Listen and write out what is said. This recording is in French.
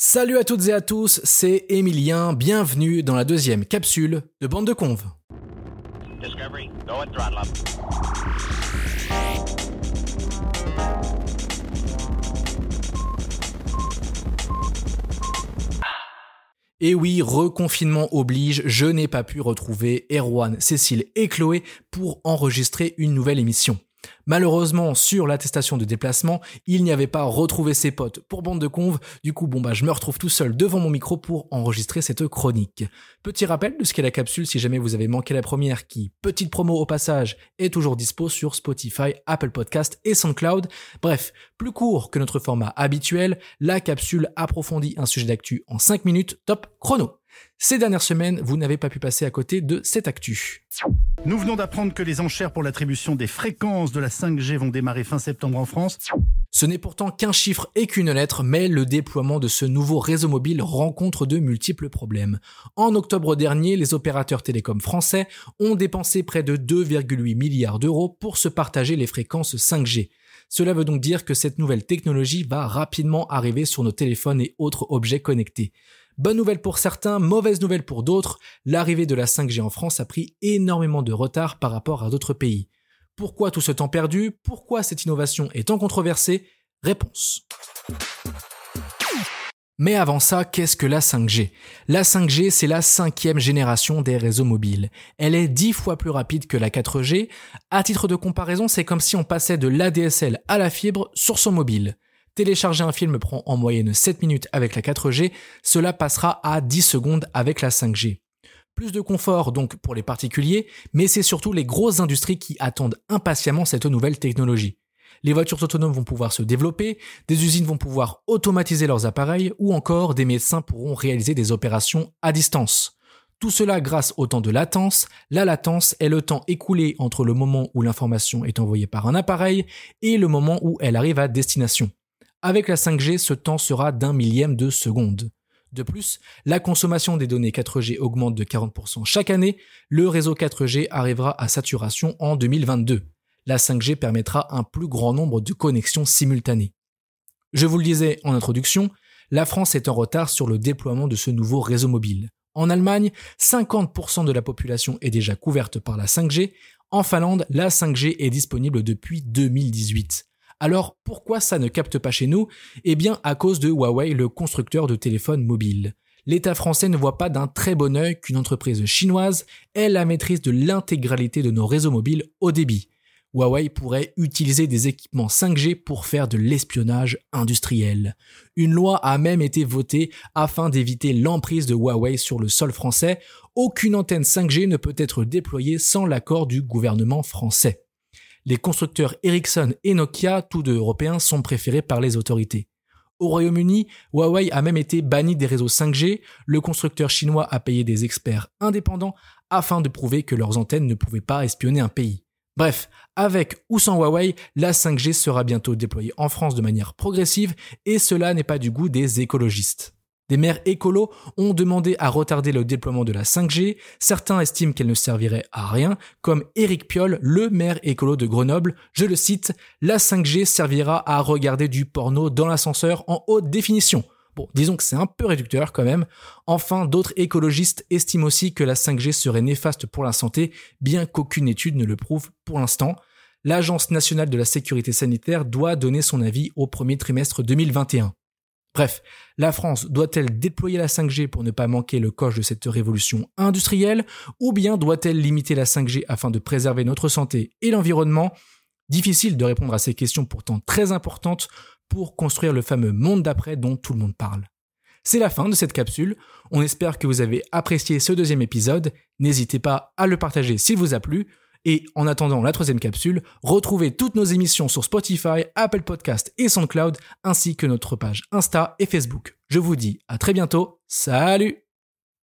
Salut à toutes et à tous, c'est Emilien, bienvenue dans la deuxième capsule de Bande de Conve. Et oui, reconfinement oblige, je n'ai pas pu retrouver Erwan, Cécile et Chloé pour enregistrer une nouvelle émission. Malheureusement, sur l'attestation de déplacement, il n'y avait pas retrouvé ses potes pour bande de conve. Du coup, bon bah, je me retrouve tout seul devant mon micro pour enregistrer cette chronique. Petit rappel de ce qu'est la capsule si jamais vous avez manqué la première qui, petite promo au passage, est toujours dispo sur Spotify, Apple Podcast et SoundCloud. Bref, plus court que notre format habituel, la capsule approfondit un sujet d'actu en 5 minutes, top chrono. Ces dernières semaines, vous n'avez pas pu passer à côté de cette actu. Nous venons d'apprendre que les enchères pour l'attribution des fréquences de la 5G vont démarrer fin septembre en France. Ce n'est pourtant qu'un chiffre et qu'une lettre, mais le déploiement de ce nouveau réseau mobile rencontre de multiples problèmes. En octobre dernier, les opérateurs télécoms français ont dépensé près de 2,8 milliards d'euros pour se partager les fréquences 5G. Cela veut donc dire que cette nouvelle technologie va rapidement arriver sur nos téléphones et autres objets connectés. Bonne nouvelle pour certains, mauvaise nouvelle pour d'autres, l'arrivée de la 5G en France a pris énormément de retard par rapport à d'autres pays. Pourquoi tout ce temps perdu? Pourquoi cette innovation est tant controversée? Réponse. Mais avant ça, qu'est-ce que la 5G La 5G, c'est la cinquième génération des réseaux mobiles. Elle est dix fois plus rapide que la 4G. À titre de comparaison, c'est comme si on passait de l'ADSL à la fibre sur son mobile. Télécharger un film prend en moyenne 7 minutes avec la 4G, cela passera à 10 secondes avec la 5G. Plus de confort donc pour les particuliers, mais c'est surtout les grosses industries qui attendent impatiemment cette nouvelle technologie. Les voitures autonomes vont pouvoir se développer, des usines vont pouvoir automatiser leurs appareils, ou encore des médecins pourront réaliser des opérations à distance. Tout cela grâce au temps de latence. La latence est le temps écoulé entre le moment où l'information est envoyée par un appareil et le moment où elle arrive à destination. Avec la 5G, ce temps sera d'un millième de seconde. De plus, la consommation des données 4G augmente de 40% chaque année, le réseau 4G arrivera à saturation en 2022. La 5G permettra un plus grand nombre de connexions simultanées. Je vous le disais en introduction, la France est en retard sur le déploiement de ce nouveau réseau mobile. En Allemagne, 50% de la population est déjà couverte par la 5G. En Finlande, la 5G est disponible depuis 2018. Alors pourquoi ça ne capte pas chez nous? Eh bien à cause de Huawei, le constructeur de téléphones mobiles. L'État français ne voit pas d'un très bon œil qu'une entreprise chinoise ait la maîtrise de l'intégralité de nos réseaux mobiles au débit. Huawei pourrait utiliser des équipements 5G pour faire de l'espionnage industriel. Une loi a même été votée afin d'éviter l'emprise de Huawei sur le sol français. Aucune antenne 5G ne peut être déployée sans l'accord du gouvernement français. Les constructeurs Ericsson et Nokia, tous deux européens, sont préférés par les autorités. Au Royaume-Uni, Huawei a même été banni des réseaux 5G, le constructeur chinois a payé des experts indépendants afin de prouver que leurs antennes ne pouvaient pas espionner un pays. Bref, avec ou sans Huawei, la 5G sera bientôt déployée en France de manière progressive et cela n'est pas du goût des écologistes. Des maires écolos ont demandé à retarder le déploiement de la 5G. Certains estiment qu'elle ne servirait à rien, comme Éric Piolle, le maire écolo de Grenoble. Je le cite, la 5G servira à regarder du porno dans l'ascenseur en haute définition. Bon, disons que c'est un peu réducteur quand même. Enfin, d'autres écologistes estiment aussi que la 5G serait néfaste pour la santé, bien qu'aucune étude ne le prouve pour l'instant. L'Agence nationale de la sécurité sanitaire doit donner son avis au premier trimestre 2021. Bref, la France doit-elle déployer la 5G pour ne pas manquer le coche de cette révolution industrielle, ou bien doit-elle limiter la 5G afin de préserver notre santé et l'environnement? Difficile de répondre à ces questions pourtant très importantes pour construire le fameux monde d'après dont tout le monde parle. C'est la fin de cette capsule. On espère que vous avez apprécié ce deuxième épisode. N'hésitez pas à le partager s'il vous a plu. Et en attendant la troisième capsule, retrouvez toutes nos émissions sur Spotify, Apple Podcast et SoundCloud, ainsi que notre page Insta et Facebook. Je vous dis à très bientôt. Salut